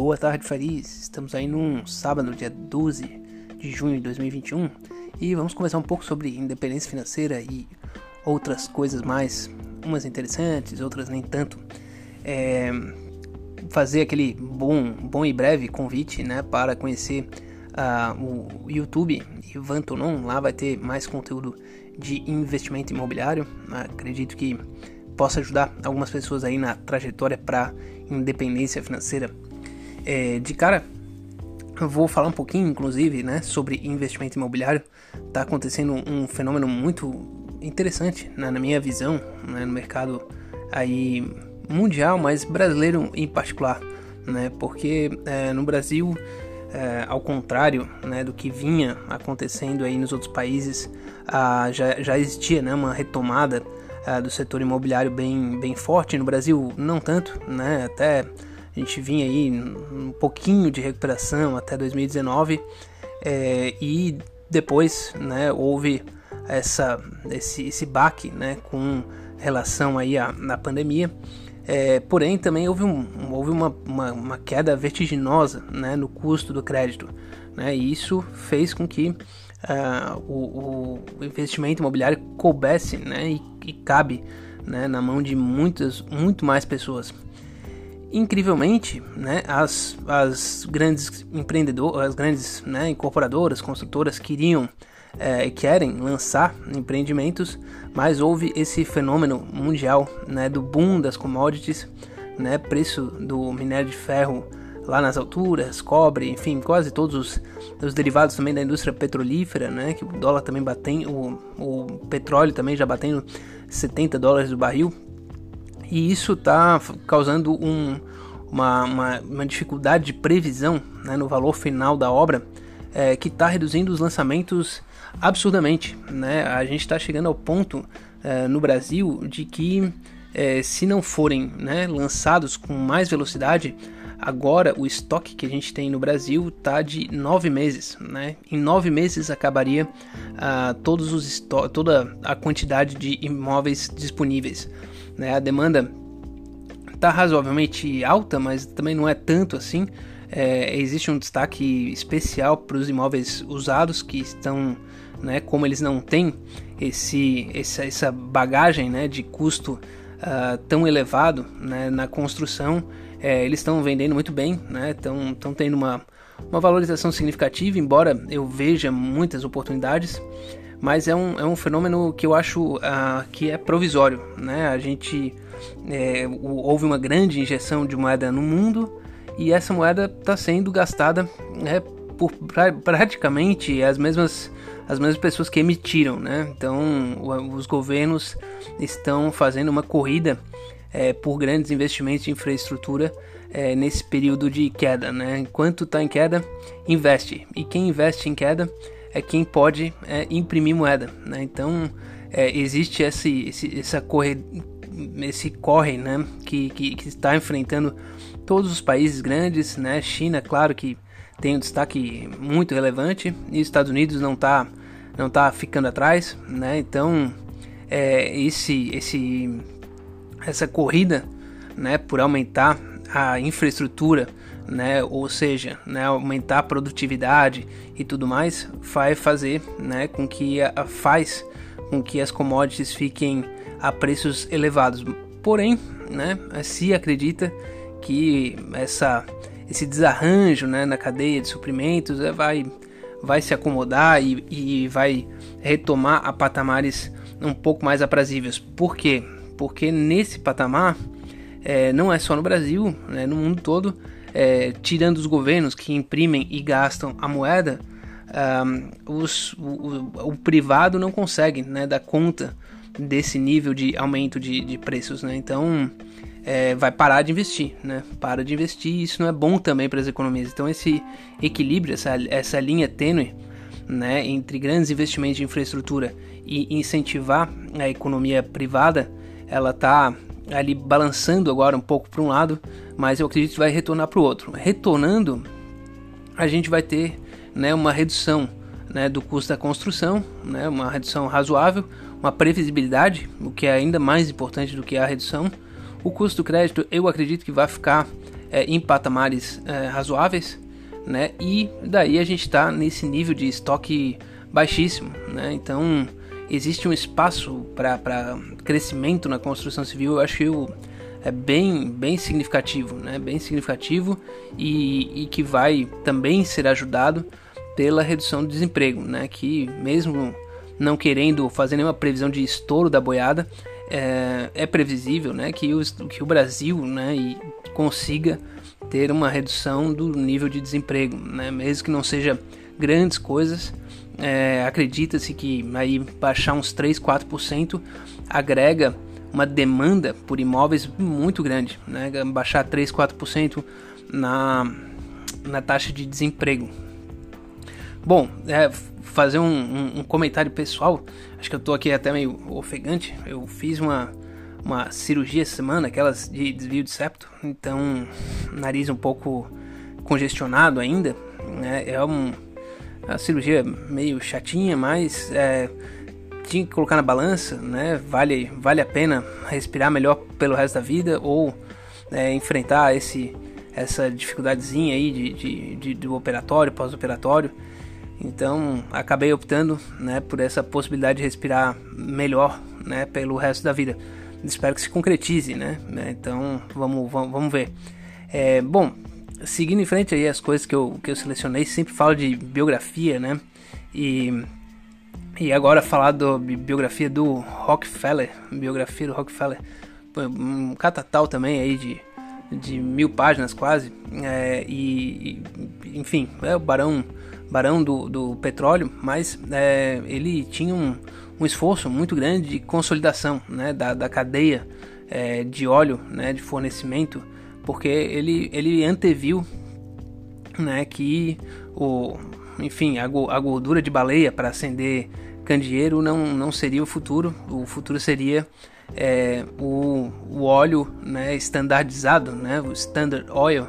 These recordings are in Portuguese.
boa tarde, Fariz. Estamos aí num sábado, dia 12 de junho de 2021, e vamos conversar um pouco sobre independência financeira e outras coisas mais, umas interessantes, outras nem tanto. É, fazer aquele bom, bom e breve convite, né, para conhecer uh, o YouTube Ivan Tonon. Lá vai ter mais conteúdo de investimento imobiliário. Acredito que possa ajudar algumas pessoas aí na trajetória para independência financeira. É, de cara, eu vou falar um pouquinho, inclusive, né, sobre investimento imobiliário. Está acontecendo um fenômeno muito interessante, né, na minha visão, né, no mercado aí mundial, mas brasileiro em particular, né, porque é, no Brasil, é, ao contrário né, do que vinha acontecendo aí nos outros países, ah, já, já existia né, uma retomada uh, do setor imobiliário bem, bem forte. No Brasil, não tanto, né? Até a gente vinha aí um pouquinho de recuperação até 2019 é, e depois, né, houve essa, esse, esse baque, né, com relação aí à, à pandemia. É, porém, também houve, um, houve uma, uma, uma, queda vertiginosa né, no custo do crédito. Né, e isso fez com que uh, o, o, investimento imobiliário coubesse né, e, e cabe né, na mão de muitas, muito mais pessoas. Incrivelmente, né, as, as grandes empreendedoras, as grandes né, incorporadoras, construtoras queriam é, querem lançar empreendimentos, mas houve esse fenômeno mundial né, do boom das commodities, né, preço do minério de ferro lá nas alturas, cobre, enfim, quase todos os, os derivados também da indústria petrolífera, né? Que o dólar também batendo, o, o petróleo também já batendo 70 dólares do barril. E isso está causando um, uma, uma, uma, dificuldade de previsão né, no valor final da obra é, que está reduzindo os lançamentos absurdamente. Né? A gente está chegando ao ponto é, no Brasil de que é, se não forem né, lançados com mais velocidade, Agora, o estoque que a gente tem no Brasil está de nove meses, né? Em nove meses acabaria uh, todos os toda a quantidade de imóveis disponíveis. Né? A demanda está razoavelmente alta, mas também não é tanto assim. É, existe um destaque especial para os imóveis usados que estão, né, como eles não têm esse, essa, essa bagagem né, de custo uh, tão elevado né, na construção, é, eles estão vendendo muito bem, né? Estão tendo uma, uma valorização significativa, embora eu veja muitas oportunidades, mas é um, é um fenômeno que eu acho uh, que é provisório, né? A gente é, houve uma grande injeção de moeda no mundo e essa moeda está sendo gastada né, por pra, praticamente as mesmas as mesmas pessoas que emitiram, né? Então os governos estão fazendo uma corrida é, por grandes investimentos em infraestrutura é, nesse período de queda. Né? Enquanto está em queda, investe. E quem investe em queda é quem pode é, imprimir moeda. Né? Então é, existe esse, esse, essa corre, esse corre né? que, que, que, está enfrentando todos os países grandes. Né? China, claro que tem um destaque muito relevante e os Estados Unidos não está não tá ficando atrás. Né? Então é, esse, esse essa corrida, né, por aumentar a infraestrutura, né, ou seja, né, aumentar a produtividade e tudo mais, vai fazer, né, com que a, faz com que as commodities fiquem a preços elevados. Porém, né, se acredita que essa esse desarranjo, né, na cadeia de suprimentos é, vai vai se acomodar e, e vai retomar a patamares um pouco mais aprazíveis. Por quê? porque nesse patamar, é, não é só no Brasil, né, no mundo todo, é, tirando os governos que imprimem e gastam a moeda, um, os, o, o, privado não consegue né, dar conta desse nível de aumento de, de preços. Né? Então, é, vai parar de investir, né? Para de investir e isso não é bom também para as economias. Então, esse equilíbrio, essa, essa linha tênue né, entre grandes investimentos de infraestrutura e incentivar a economia privada ela tá ali balançando agora um pouco para um lado, mas eu acredito que vai retornar para o outro. Retornando, a gente vai ter né, uma redução né, do custo da construção, né, uma redução razoável, uma previsibilidade, o que é ainda mais importante do que a redução. O custo do crédito eu acredito que vai ficar é, em patamares é, razoáveis, né? E daí a gente está nesse nível de estoque baixíssimo, né? Então existe um espaço para crescimento na construção civil, eu acho que é bem, bem significativo, né? Bem significativo e, e que vai também ser ajudado pela redução do desemprego, né? Que mesmo não querendo fazer nenhuma previsão de estouro da boiada, é, é previsível, né? Que o, que o Brasil, né? E consiga ter uma redução do nível de desemprego, né? Mesmo que não seja grandes coisas, é, acredita-se que aí baixar uns 3, 4% agrega uma demanda por imóveis muito grande, né? baixar 3, 4% na, na taxa de desemprego. Bom, é, fazer um, um, um, comentário pessoal, acho que eu estou aqui até meio ofegante, eu fiz uma, uma cirurgia semana, aquelas de desvio de septo, então nariz um pouco congestionado ainda, né? é um, uma cirurgia meio chatinha, mas é, tinha que colocar na balança, né? Vale, vale a pena respirar melhor pelo resto da vida ou é, enfrentar esse, essa dificuldadezinha aí de, de, de do operatório, pós-operatório. Então acabei optando né, por essa possibilidade de respirar melhor né, pelo resto da vida. Espero que se concretize, né? Então vamos, vamos, vamos ver. É, bom, seguindo em frente aí as coisas que eu, que eu selecionei, sempre falo de biografia, né? E e agora falar da biografia do Rockefeller, biografia do Rockefeller, um catatal também aí de, de mil páginas quase, é, e, enfim, é o barão, barão do, do petróleo, mas é, ele tinha um, um esforço muito grande de consolidação né, da, da cadeia é, de óleo, né, de fornecimento, porque ele, ele anteviu né, que o, enfim, a, a gordura de baleia para acender candeeiro não, não seria o futuro, o futuro seria é, o, o óleo né, estandardizado, né, o Standard Oil,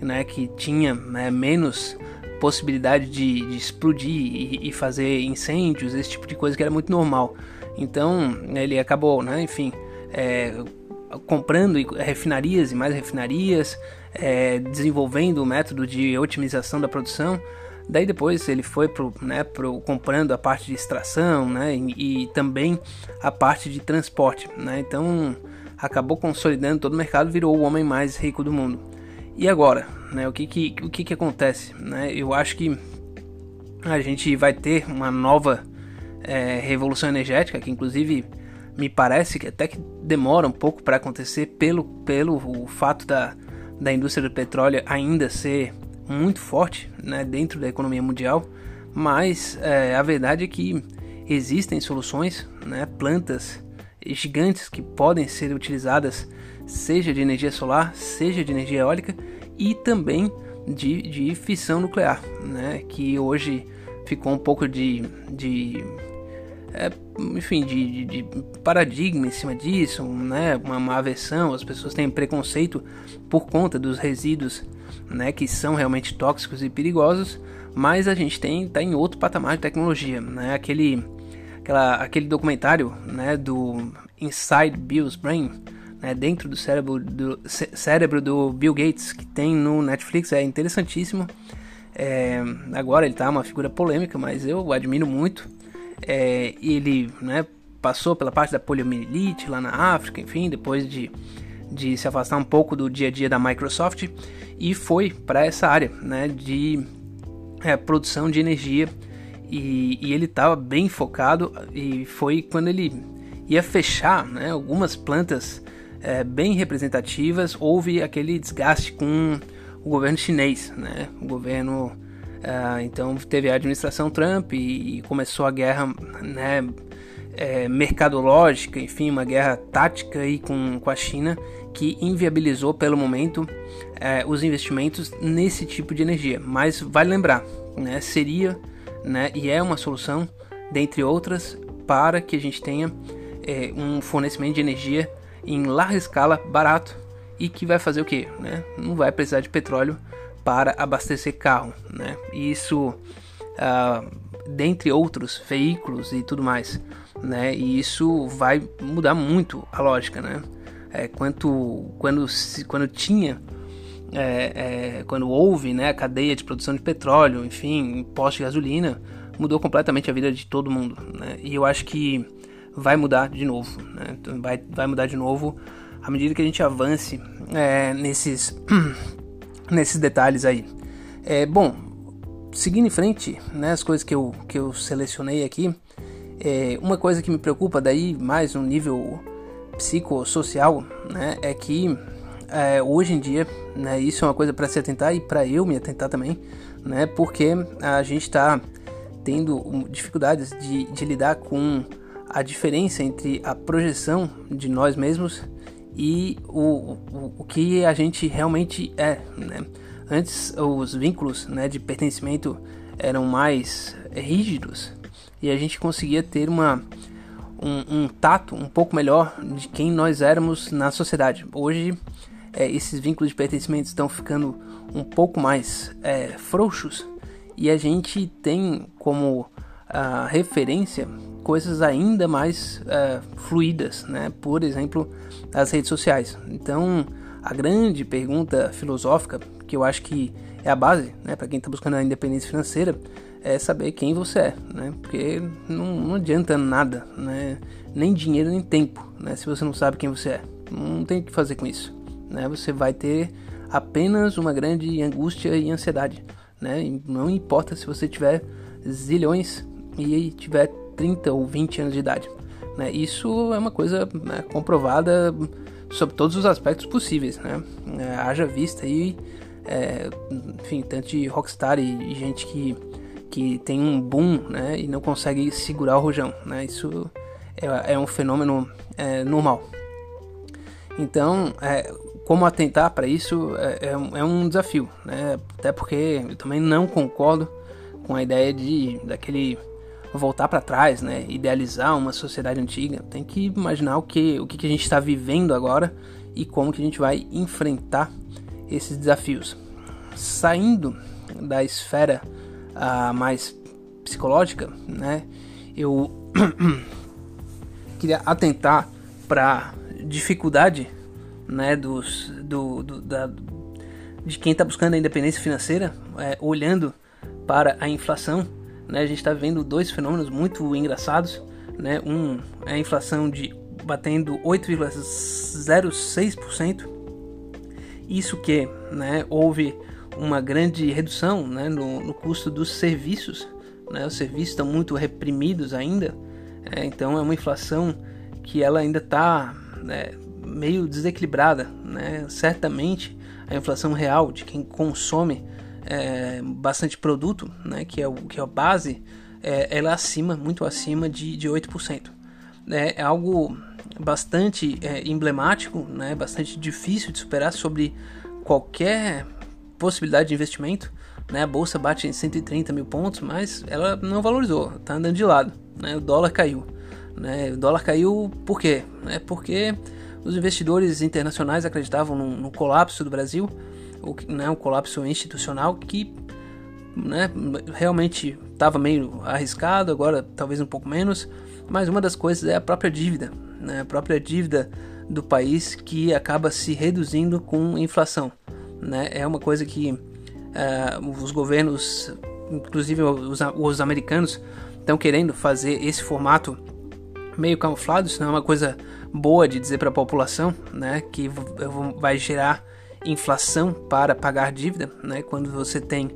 né, que tinha né, menos possibilidade de, de explodir e, e, fazer incêndios, esse tipo de coisa que era muito normal. Então ele acabou, né, enfim, é, comprando refinarias e mais refinarias, é, desenvolvendo o método de otimização da produção Daí depois ele foi pro, né, pro, comprando a parte de extração né, e, e também a parte de transporte. Né, então acabou consolidando todo o mercado, virou o homem mais rico do mundo. E agora, né, o, que, que, o que, que acontece? Né? Eu acho que a gente vai ter uma nova é, revolução energética, que inclusive me parece que até que demora um pouco para acontecer pelo, pelo fato da, da indústria do petróleo ainda ser muito forte né, dentro da economia mundial, mas é, a verdade é que existem soluções, né, plantas gigantes que podem ser utilizadas seja de energia solar, seja de energia eólica e também de, de fissão nuclear, né, que hoje ficou um pouco de, de é, enfim, de, de, de, paradigma em cima disso, né? uma, uma aversão, as pessoas têm preconceito por conta dos resíduos né? que são realmente tóxicos e perigosos, mas a gente tem tá em outro patamar de tecnologia, né? aquele, aquela, aquele documentário né? do Inside Bill's Brain, né? dentro do cérebro do, cérebro do Bill Gates, que tem no Netflix, é interessantíssimo. É, agora ele tá uma figura polêmica, mas eu admiro muito é, ele né, passou pela parte da poliomielite lá na África, enfim, depois de, de se afastar um pouco do dia a dia da Microsoft e foi para essa área né, de é, produção de energia. E, e ele estava bem focado e foi quando ele ia fechar né, algumas plantas é, bem representativas, houve aquele desgaste com o governo chinês, né, o governo Uh, então teve a administração Trump e, e começou a guerra né, é, mercadológica, enfim, uma guerra tática aí com, com a China que inviabilizou pelo momento é, os investimentos nesse tipo de energia. Mas vale lembrar, né, seria né, e é uma solução, dentre outras, para que a gente tenha é, um fornecimento de energia em larga escala, barato e que vai fazer o que? Né? Não vai precisar de petróleo para abastecer carro, né? Isso, uh, dentre outros veículos e tudo mais, né? E isso vai mudar muito a lógica, né? É, quanto, quando, quando tinha é, é, quando houve né, a cadeia de produção de petróleo, enfim, imposto de gasolina, mudou completamente a vida de todo mundo. Né? E eu acho que vai mudar de novo. Né? Vai, vai mudar de novo à medida que a gente avance é, nesses, nesses detalhes aí. É, bom, seguindo em frente, né, as coisas que eu, que eu selecionei aqui, é, uma coisa que me preocupa daí mais no nível psicossocial, né, é que é, hoje em dia, né, isso é uma coisa para se atentar e para eu me atentar também, né, porque a gente está tendo dificuldades de, de lidar com a diferença entre a projeção de nós mesmos e o, o, o que a gente realmente é. Né? Antes, os vínculos né, de pertencimento eram mais rígidos e a gente conseguia ter uma, um, um tato um pouco melhor de quem nós éramos na sociedade. Hoje, é, esses vínculos de pertencimento estão ficando um pouco mais é, frouxos e a gente tem como a referência coisas ainda mais uh, fluídas, né? Por exemplo, as redes sociais. Então, a grande pergunta filosófica, que eu acho que é a base, né, para quem está buscando a independência financeira, é saber quem você é, né? Porque não, não adianta nada, né? Nem dinheiro nem tempo, né? Se você não sabe quem você é, não tem o que fazer com isso, né? Você vai ter apenas uma grande angústia e ansiedade, né? Não importa se você tiver zilhões e tiver 30 ou 20 anos de idade. Né? Isso é uma coisa né, comprovada sobre todos os aspectos possíveis. Né? É, haja vista aí, é, enfim, tanto de rockstar e, e, gente que, que tem um boom né, e não consegue segurar o rojão. Né? Isso é, é um fenômeno é, normal. Então, é, como atentar para isso é, é, um desafio, né? até porque eu também não concordo com a ideia de daquele voltar para trás, né? Idealizar uma sociedade antiga. Tem que imaginar o que, o que a gente está vivendo agora e como que a gente vai enfrentar esses desafios. Saindo da esfera uh, mais psicológica, né? Eu queria atentar para dificuldade, né? Dos, do, do da, de quem está buscando a independência financeira, é, olhando para a inflação né, a gente está vendo dois fenômenos muito engraçados. Né? Um é a inflação de batendo 8,06%. Isso que né, houve uma grande redução né, no, no, custo dos serviços. Né? Os serviços estão muito reprimidos ainda. É, então é uma inflação que ela ainda está né, meio desequilibrada. Né? Certamente a inflação real de quem consome é, bastante produto, né, que, é o, que é a base, é, ela é acima, muito acima de, de 8%. É, é algo bastante é, emblemático, né, bastante difícil de superar sobre qualquer possibilidade de investimento. Né, a bolsa bate em 130 mil pontos, mas ela não valorizou, está andando de lado. Né, o dólar caiu. Né, o dólar caiu por quê? É porque os investidores internacionais acreditavam no, no colapso do Brasil o, né, um colapso institucional que né, realmente estava meio arriscado, agora talvez um pouco menos, mas uma das coisas é a própria dívida, né, a própria dívida do país que acaba se reduzindo com inflação. Né, é uma coisa que uh, os governos, inclusive os, os americanos, estão querendo fazer esse formato meio camuflado, isso não é uma coisa boa de dizer para a população, né, que vai gerar inflação para pagar dívida, né? Quando você tem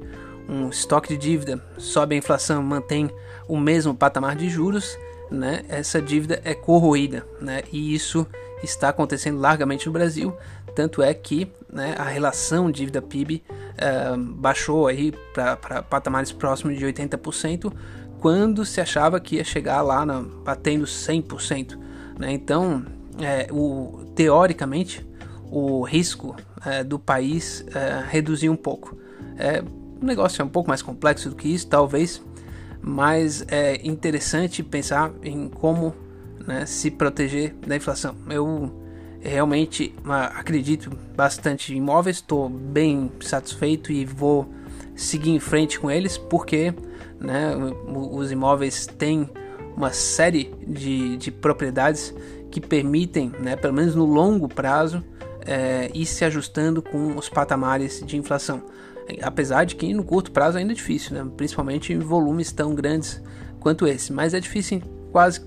um estoque de dívida, sobe a inflação, mantém o mesmo patamar de juros, né? Essa dívida é corroída, né? E isso está acontecendo largamente no Brasil, tanto é que né, a relação dívida PIB uh, eh, baixou aí para patamares próximos de 80%, quando se achava que ia chegar lá na, batendo 100%. Né? Então, é, o, teoricamente, o risco é, do país é, reduzir um pouco. É, o negócio é um pouco mais complexo do que isso, talvez, mas é interessante pensar em como né, se proteger da inflação. Eu realmente acredito bastante em imóveis, estou bem satisfeito e vou seguir em frente com eles, porque né, os imóveis têm uma série de, de propriedades que permitem, né, pelo menos no longo prazo, é, ir se ajustando com os patamares de inflação. Apesar de que no curto prazo ainda é difícil, né? principalmente em volumes tão grandes quanto esse, mas é difícil em quase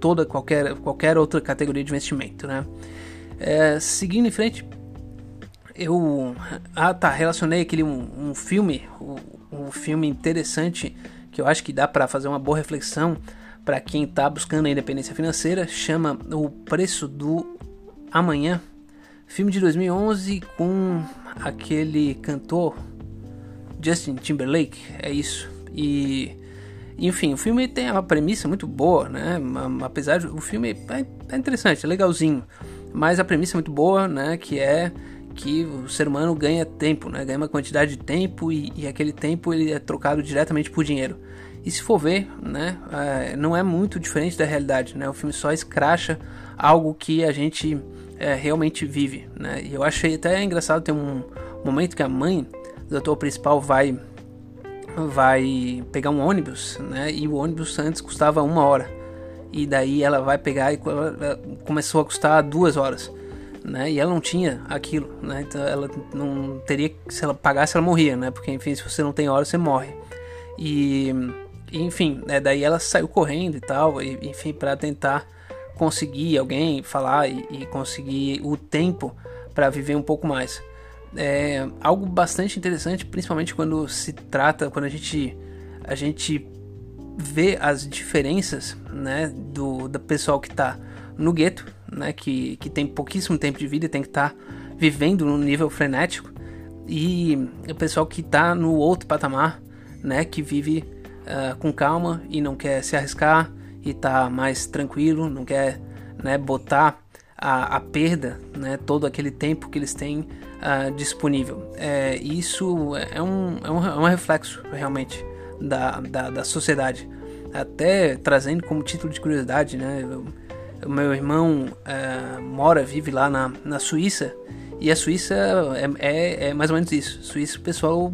toda qualquer, qualquer outra categoria de investimento. Né? É, seguindo em frente, eu ah tá relacionei aquele um, um filme, um, um, filme interessante que eu acho que dá para fazer uma boa reflexão para quem está buscando a independência financeira, chama O Preço do Amanhã, filme de 2011 com aquele cantor Justin Timberlake, é isso. E enfim, o filme tem uma premissa muito boa, né? Apesar de o filme é, é interessante, é legalzinho, mas a premissa é muito boa, né? Que é que o ser humano ganha tempo, né? Ganha uma quantidade de tempo e, e aquele tempo ele é trocado diretamente por dinheiro. E se for ver, né, é, não é muito diferente da realidade, né? O filme só escracha algo que a gente é, realmente vive, né? E eu achei até engraçado ter um momento que a mãe do ator principal vai vai pegar um ônibus, né? E o ônibus antes custava uma hora e daí ela vai pegar e começou a custar duas horas né? E ela não tinha aquilo, né? Então ela não teria, se ela pagasse, ela morria, né? Porque enfim, se você não tem hora, você morre. E enfim, né? daí ela saiu correndo e tal, e, enfim, para tentar conseguir alguém falar e, e conseguir o tempo para viver um pouco mais. É algo bastante interessante, principalmente quando se trata, quando a gente a gente vê as diferenças, né, do, do pessoal que está no gueto, né, que, que tem pouquíssimo tempo de vida e tem que estar tá vivendo num nível frenético, e o pessoal que está no outro patamar, né, que vive uh, com calma e não quer se arriscar e está mais tranquilo, não quer né, botar a, a, perda, né, todo aquele tempo que eles têm uh, disponível. É, isso é um, é, um, é um reflexo realmente da, da, da sociedade. Até trazendo como título de curiosidade, né? Eu, meu irmão é, mora, vive lá na, na Suíça. E a Suíça é, é, é, mais ou menos isso. Suíça, o pessoal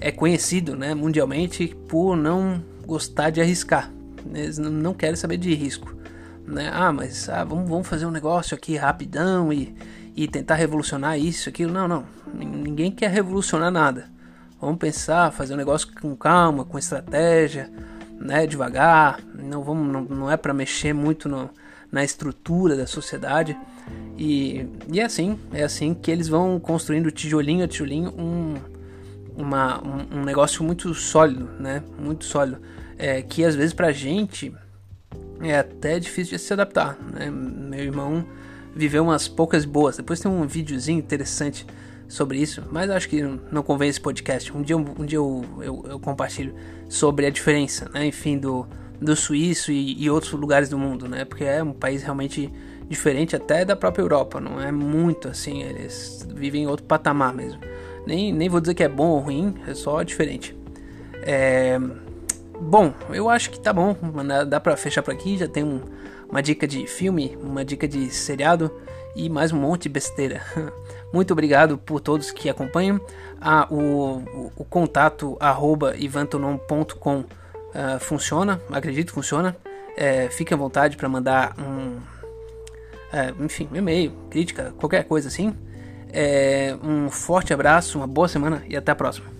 é conhecido né, mundialmente por não gostar de arriscar. Eles não querem saber de risco. Né? Ah, mas ah, vamos, vamos fazer um negócio aqui rapidão e, e tentar revolucionar isso, aquilo. Não, não. Ninguém quer revolucionar nada. Vamos pensar, fazer um negócio com calma, com estratégia, né, devagar. Não, vamos, não, não é para mexer muito no, na estrutura da sociedade. E, e é assim, é assim que eles vão construindo tijolinho a tijolinho um, uma, um, um negócio muito sólido, né? Muito sólido. É, que às vezes pra gente é até difícil de se adaptar. Né? Meu irmão viveu umas poucas boas. Depois tem um videozinho interessante sobre isso, mas acho que não convém esse podcast. Um dia, um dia eu, eu, eu compartilho sobre a diferença, né? enfim, do, do suíço e, e, outros lugares do mundo, né? Porque é um país realmente diferente até da própria Europa, não é muito assim, eles vivem em outro patamar mesmo. Nem, nem vou dizer que é bom ou ruim, é só diferente. É... Bom, eu acho que tá bom, dá pra fechar por aqui, já tem um, uma dica de filme, uma dica de seriado e mais um monte de besteira. Muito obrigado por todos que acompanham. Ah, o, o, o contato arroba ivantonon.com uh, funciona, acredito funciona. É, fique à vontade para mandar um, é, enfim, um e-mail, crítica, qualquer coisa assim. É, um forte abraço, uma boa semana e até a próxima.